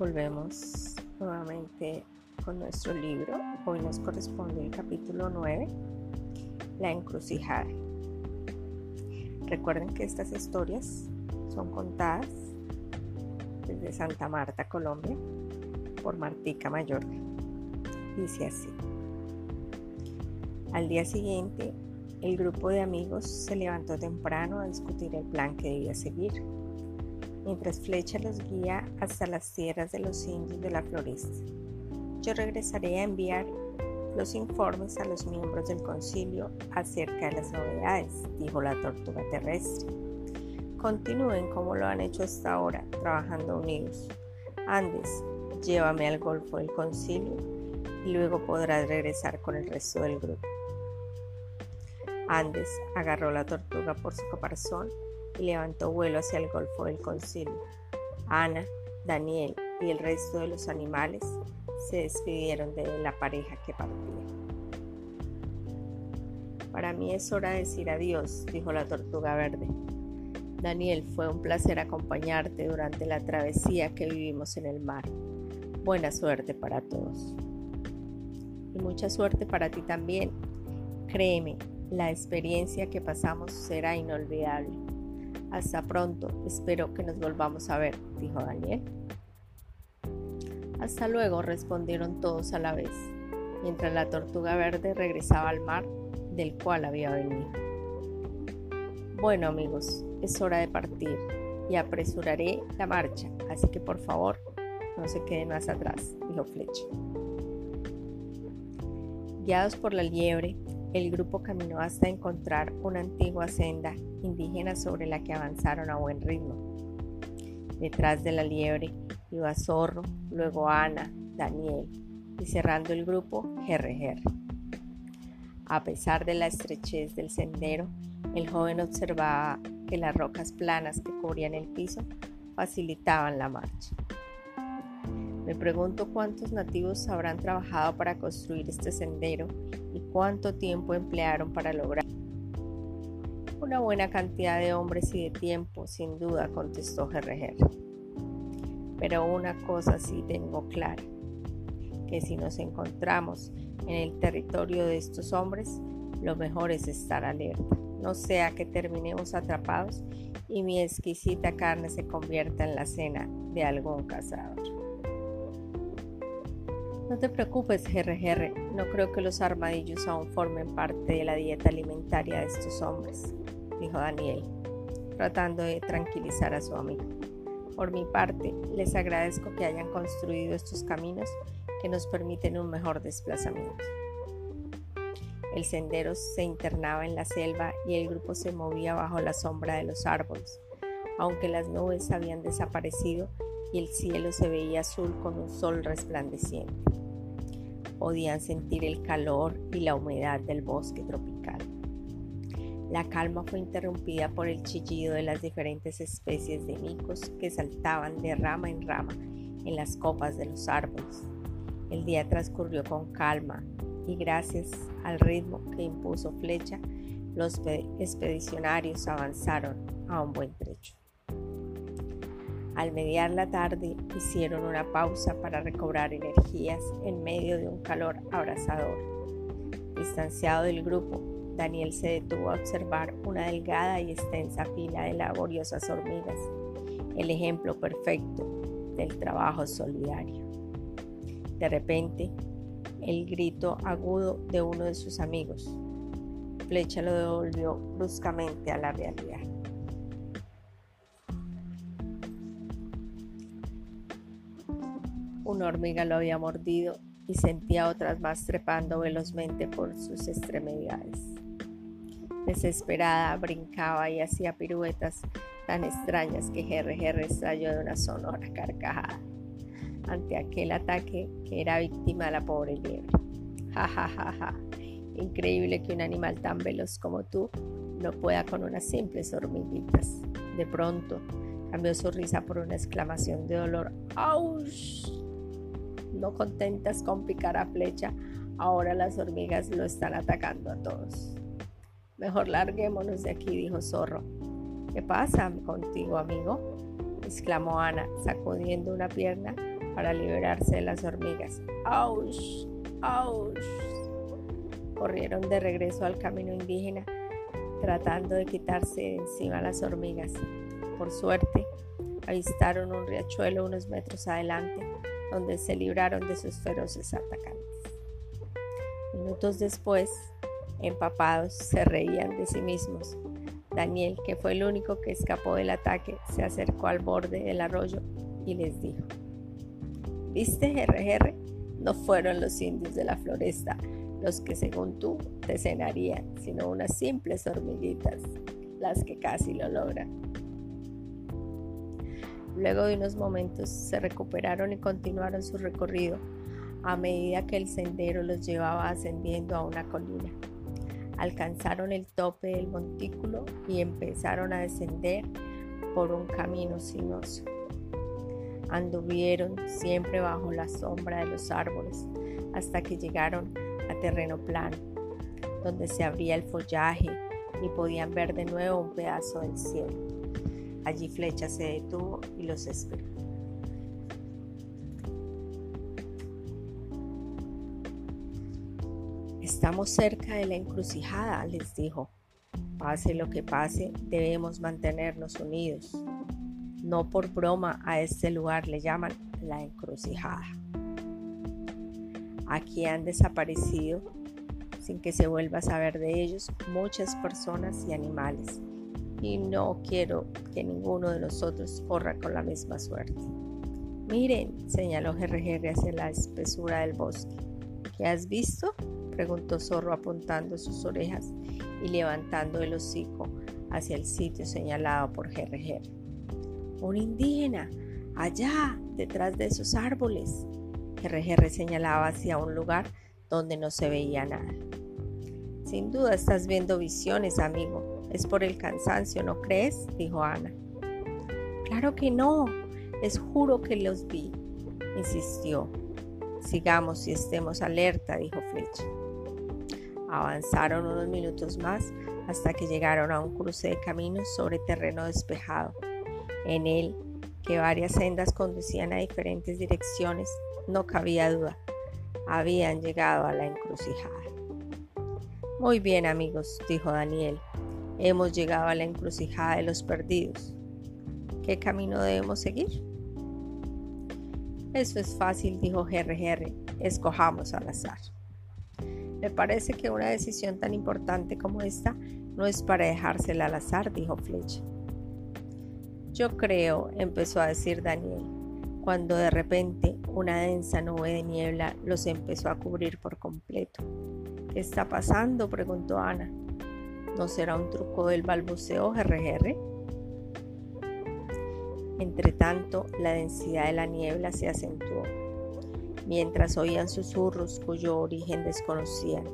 Volvemos nuevamente con nuestro libro. Hoy nos corresponde el capítulo 9, La encrucijada. Recuerden que estas historias son contadas desde Santa Marta, Colombia, por Martica Mayor. Dice así. Al día siguiente, el grupo de amigos se levantó temprano a discutir el plan que debía seguir, mientras Flecha los guía hasta las tierras de los indios de la floresta. Yo regresaré a enviar los informes a los miembros del concilio acerca de las novedades, dijo la tortuga terrestre. Continúen como lo han hecho hasta ahora, trabajando unidos. Andes, llévame al golfo del concilio y luego podrás regresar con el resto del grupo. Andes agarró la tortuga por su caparazón y levantó vuelo hacia el golfo del concilio. Ana, Daniel y el resto de los animales se despidieron de la pareja que partía. Para mí es hora de decir adiós, dijo la tortuga verde. Daniel, fue un placer acompañarte durante la travesía que vivimos en el mar. Buena suerte para todos. Y mucha suerte para ti también. Créeme, la experiencia que pasamos será inolvidable. Hasta pronto, espero que nos volvamos a ver, dijo Daniel. Hasta luego, respondieron todos a la vez, mientras la tortuga verde regresaba al mar del cual había venido. Bueno amigos, es hora de partir y apresuraré la marcha, así que por favor no se queden más atrás, dijo Flecha. Guiados por la liebre, el grupo caminó hasta encontrar una antigua senda indígena sobre la que avanzaron a buen ritmo. Detrás de la liebre iba Zorro, luego Ana, Daniel y cerrando el grupo GRGR. A pesar de la estrechez del sendero, el joven observaba que las rocas planas que cubrían el piso facilitaban la marcha. Me pregunto cuántos nativos habrán trabajado para construir este sendero y cuánto tiempo emplearon para lograr. Una buena cantidad de hombres y de tiempo, sin duda, contestó GRG. Pero una cosa sí tengo clara, que si nos encontramos en el territorio de estos hombres, lo mejor es estar alerta, no sea que terminemos atrapados y mi exquisita carne se convierta en la cena de algún cazador. No te preocupes, GRGR, no creo que los armadillos aún formen parte de la dieta alimentaria de estos hombres, dijo Daniel, tratando de tranquilizar a su amigo. Por mi parte, les agradezco que hayan construido estos caminos que nos permiten un mejor desplazamiento. El sendero se internaba en la selva y el grupo se movía bajo la sombra de los árboles, aunque las nubes habían desaparecido y el cielo se veía azul con un sol resplandeciente podían sentir el calor y la humedad del bosque tropical. La calma fue interrumpida por el chillido de las diferentes especies de micos que saltaban de rama en rama en las copas de los árboles. El día transcurrió con calma y gracias al ritmo que impuso Flecha, los expedicionarios avanzaron a un buen trecho. Al mediar la tarde hicieron una pausa para recobrar energías en medio de un calor abrasador. Distanciado del grupo, Daniel se detuvo a observar una delgada y extensa fila de laboriosas hormigas, el ejemplo perfecto del trabajo solidario. De repente, el grito agudo de uno de sus amigos. Flecha lo devolvió bruscamente a la realidad. Una hormiga lo había mordido y sentía otras más trepando velozmente por sus extremidades. Desesperada, brincaba y hacía piruetas tan extrañas que GRG estalló de una sonora carcajada ante aquel ataque que era víctima de la pobre liebre. Ja, ja, ja, ja. Increíble que un animal tan veloz como tú no pueda con unas simples hormiguitas. De pronto cambió su risa por una exclamación de dolor. ¡Auch! No contentas con picar a flecha, ahora las hormigas lo están atacando a todos. Mejor larguémonos de aquí, dijo Zorro. ¿Qué pasa contigo, amigo? exclamó Ana, sacudiendo una pierna para liberarse de las hormigas. ¡Auch! ¡Auch! Corrieron de regreso al camino indígena, tratando de quitarse de encima las hormigas. Por suerte, avistaron un riachuelo unos metros adelante, donde se libraron de sus feroces atacantes. Minutos después, empapados, se reían de sí mismos. Daniel, que fue el único que escapó del ataque, se acercó al borde del arroyo y les dijo, ¿Viste, GRR? No fueron los indios de la floresta los que según tú te cenarían, sino unas simples hormiguitas, las que casi lo logran. Luego de unos momentos se recuperaron y continuaron su recorrido a medida que el sendero los llevaba ascendiendo a una colina. Alcanzaron el tope del montículo y empezaron a descender por un camino sinuoso. Anduvieron siempre bajo la sombra de los árboles hasta que llegaron a terreno plano, donde se abría el follaje y podían ver de nuevo un pedazo del cielo. Allí Flecha se detuvo y los esperó. Estamos cerca de la encrucijada, les dijo. Pase lo que pase, debemos mantenernos unidos. No por broma a este lugar le llaman la encrucijada. Aquí han desaparecido, sin que se vuelva a saber de ellos, muchas personas y animales y no quiero que ninguno de nosotros corra con la misma suerte. Miren, señaló GRGR hacia la espesura del bosque. ¿Qué has visto? preguntó Zorro apuntando sus orejas y levantando el hocico hacia el sitio señalado por GRGR. Un indígena, allá, detrás de esos árboles. GRGR señalaba hacia un lugar donde no se veía nada. Sin duda estás viendo visiones, amigo, es por el cansancio, ¿no crees? dijo Ana. Claro que no, les juro que los vi, insistió. Sigamos y estemos alerta, dijo Fletch. Avanzaron unos minutos más hasta que llegaron a un cruce de caminos sobre terreno despejado. En él, que varias sendas conducían a diferentes direcciones, no cabía duda. Habían llegado a la encrucijada. Muy bien amigos, dijo Daniel. Hemos llegado a la encrucijada de los perdidos. ¿Qué camino debemos seguir? Eso es fácil, dijo GRGR. Escojamos al azar. Me parece que una decisión tan importante como esta no es para dejársela al azar, dijo Fletch. Yo creo, empezó a decir Daniel, cuando de repente una densa nube de niebla los empezó a cubrir por completo. ¿Qué está pasando? preguntó Ana. ¿No será un truco del balbuceo GRR? Entre tanto, la densidad de la niebla se acentuó, mientras oían susurros cuyo origen desconocían.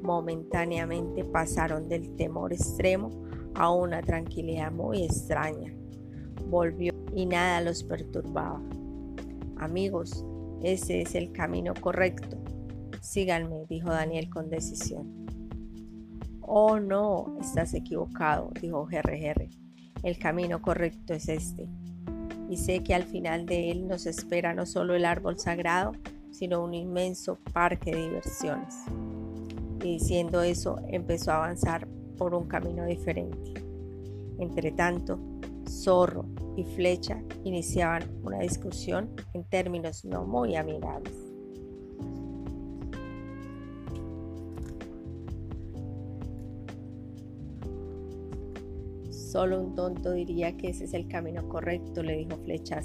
Momentáneamente pasaron del temor extremo a una tranquilidad muy extraña. Volvió y nada los perturbaba. Amigos, ese es el camino correcto. Síganme, dijo Daniel con decisión. Oh no, estás equivocado, dijo GRGR. El camino correcto es este. Y sé que al final de él nos espera no solo el árbol sagrado, sino un inmenso parque de diversiones. Y diciendo eso, empezó a avanzar por un camino diferente. Entre tanto, Zorro y Flecha iniciaban una discusión en términos no muy amigables. Solo un tonto diría que ese es el camino correcto, le dijo Flecha a.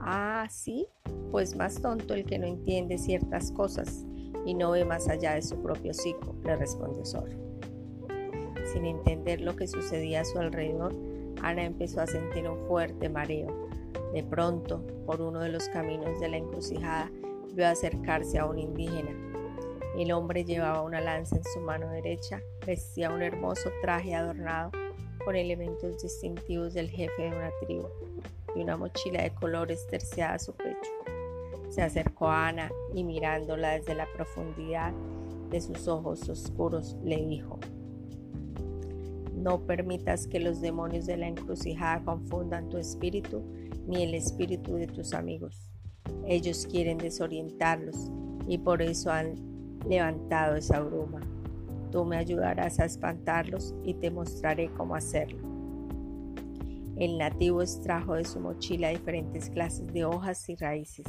Ah, sí, pues más tonto el que no entiende ciertas cosas y no ve más allá de su propio hocico, le respondió Zorro. Sin entender lo que sucedía a su alrededor, Ana empezó a sentir un fuerte mareo. De pronto, por uno de los caminos de la encrucijada, vio acercarse a un indígena. El hombre llevaba una lanza en su mano derecha, vestía un hermoso traje adornado con elementos distintivos del jefe de una tribu y una mochila de colores terciada a su pecho. Se acercó a Ana y mirándola desde la profundidad de sus ojos oscuros le dijo, no permitas que los demonios de la encrucijada confundan tu espíritu ni el espíritu de tus amigos. Ellos quieren desorientarlos y por eso han levantado esa bruma. Tú me ayudarás a espantarlos y te mostraré cómo hacerlo. El nativo extrajo de su mochila diferentes clases de hojas y raíces.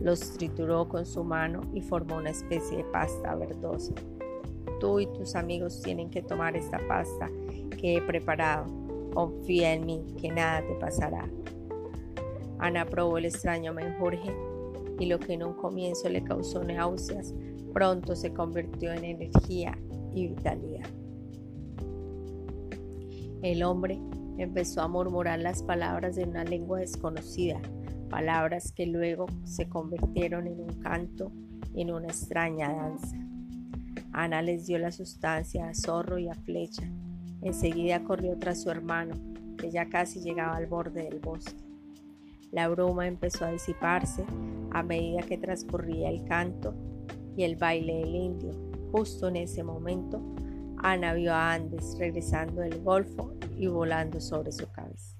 Los trituró con su mano y formó una especie de pasta verdosa. Tú y tus amigos tienen que tomar esta pasta que he preparado. Confía en mí, que nada te pasará. Ana probó el extraño menjurje y lo que en un comienzo le causó náuseas, pronto se convirtió en energía y vitalidad. El hombre empezó a murmurar las palabras de una lengua desconocida, palabras que luego se convirtieron en un canto en una extraña danza. Ana les dio la sustancia a zorro y a flecha. Enseguida corrió tras su hermano, que ya casi llegaba al borde del bosque. La bruma empezó a disiparse a medida que transcurría el canto y el baile del indio. Justo en ese momento, Ana vio a Andes regresando del golfo y volando sobre su cabeza.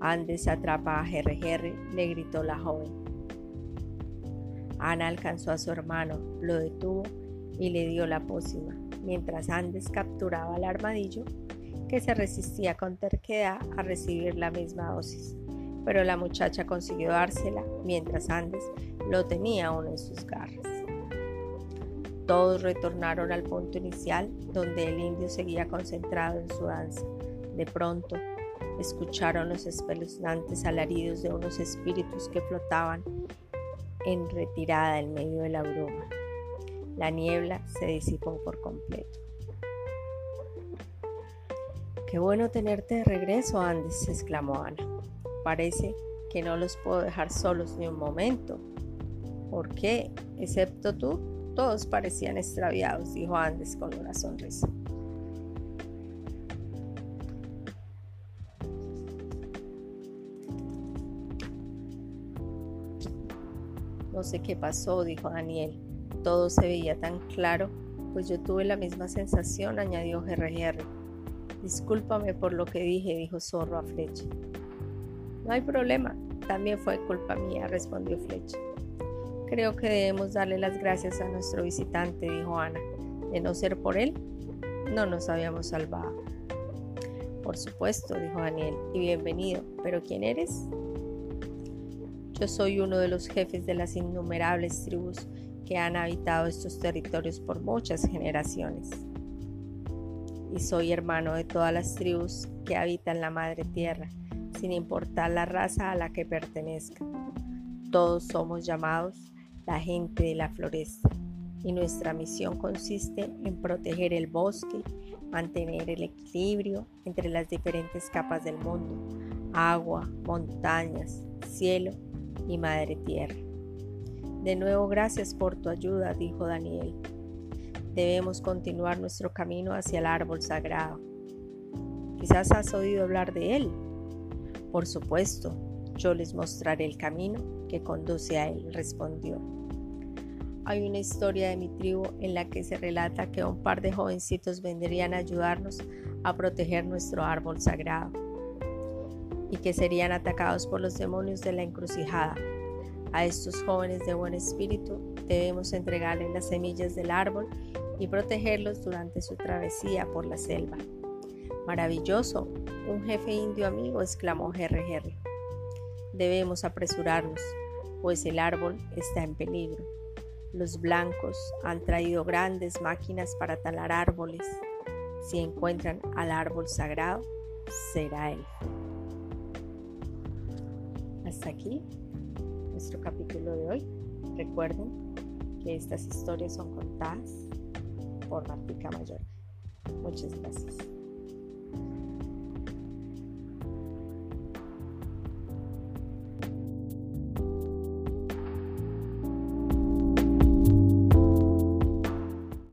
Andes atrapa a Jerry le gritó la joven. Ana alcanzó a su hermano, lo detuvo y le dio la pócima, mientras Andes capturaba al armadillo que se resistía con terquedad a recibir la misma dosis. Pero la muchacha consiguió dársela mientras Andes lo tenía aún en sus garras. Todos retornaron al punto inicial donde el indio seguía concentrado en su danza. De pronto, escucharon los espeluznantes alaridos de unos espíritus que flotaban en retirada en medio de la bruma. La niebla se disipó por completo. Qué bueno tenerte de regreso, Andes, exclamó Ana. Parece que no los puedo dejar solos ni un momento. ¿Por qué? Excepto tú, todos parecían extraviados, dijo Andes con una sonrisa. No sé qué pasó, dijo Daniel. Todo se veía tan claro, pues yo tuve la misma sensación, añadió GRR. Discúlpame por lo que dije, dijo Zorro a Flecha. No hay problema, también fue culpa mía, respondió Flecha. Creo que debemos darle las gracias a nuestro visitante, dijo Ana. De no ser por él, no nos habíamos salvado. Por supuesto, dijo Daniel, y bienvenido. ¿Pero quién eres? Yo soy uno de los jefes de las innumerables tribus que han habitado estos territorios por muchas generaciones. Y soy hermano de todas las tribus que habitan la Madre Tierra, sin importar la raza a la que pertenezca. Todos somos llamados la gente de la floresta y nuestra misión consiste en proteger el bosque, mantener el equilibrio entre las diferentes capas del mundo, agua, montañas, cielo y Madre Tierra. De nuevo, gracias por tu ayuda, dijo Daniel. Debemos continuar nuestro camino hacia el árbol sagrado. Quizás has oído hablar de él. Por supuesto, yo les mostraré el camino que conduce a él, respondió. Hay una historia de mi tribu en la que se relata que un par de jovencitos vendrían a ayudarnos a proteger nuestro árbol sagrado y que serían atacados por los demonios de la encrucijada. A estos jóvenes de buen espíritu debemos entregarles las semillas del árbol y protegerlos durante su travesía por la selva. Maravilloso, un jefe indio amigo, exclamó GRR. Debemos apresurarnos, pues el árbol está en peligro. Los blancos han traído grandes máquinas para talar árboles. Si encuentran al árbol sagrado, será él. Hasta aquí nuestro capítulo de hoy. Recuerden que estas historias son contadas por Martica Mayor. Muchas gracias.